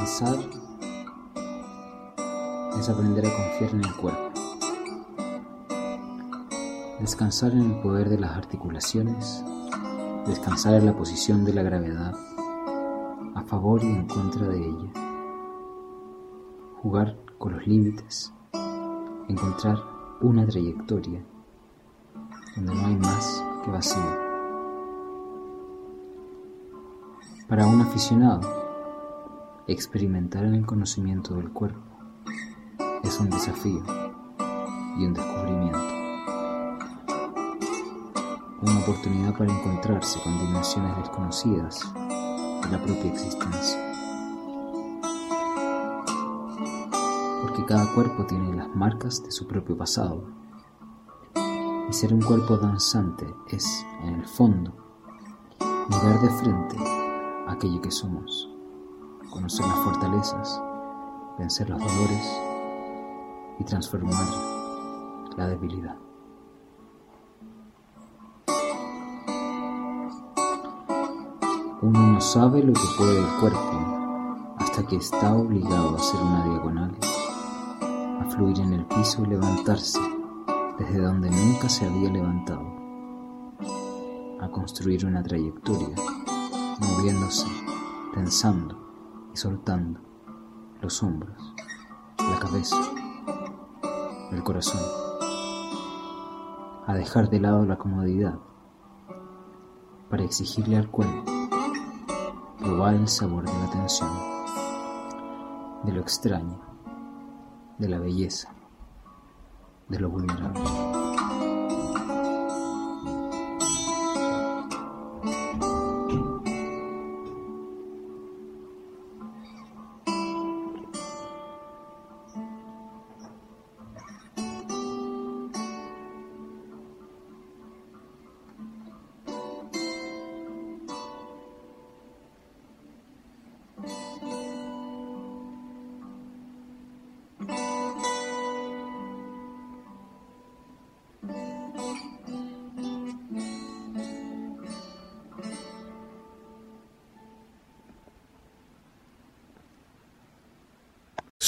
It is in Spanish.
Danzar es aprender a confiar en el cuerpo. Descansar en el poder de las articulaciones, descansar en la posición de la gravedad, a favor y en contra de ella. Jugar con los límites, encontrar una trayectoria donde no hay más que vacío. Para un aficionado, experimentar en el conocimiento del cuerpo es un desafío y un descubrimiento. Una oportunidad para encontrarse con dimensiones desconocidas de la propia existencia. Porque cada cuerpo tiene las marcas de su propio pasado. Y ser un cuerpo danzante es, en el fondo, mirar de frente aquello que somos conocer las fortalezas, vencer los dolores y transformar la debilidad. Uno no sabe lo que puede el cuerpo hasta que está obligado a hacer una diagonal, a fluir en el piso y levantarse desde donde nunca se había levantado, a construir una trayectoria, moviéndose, pensando y soltando los hombros, la cabeza, el corazón, a dejar de lado la comodidad para exigirle al cuerpo probar el sabor de la tensión, de lo extraño, de la belleza, de lo vulnerable.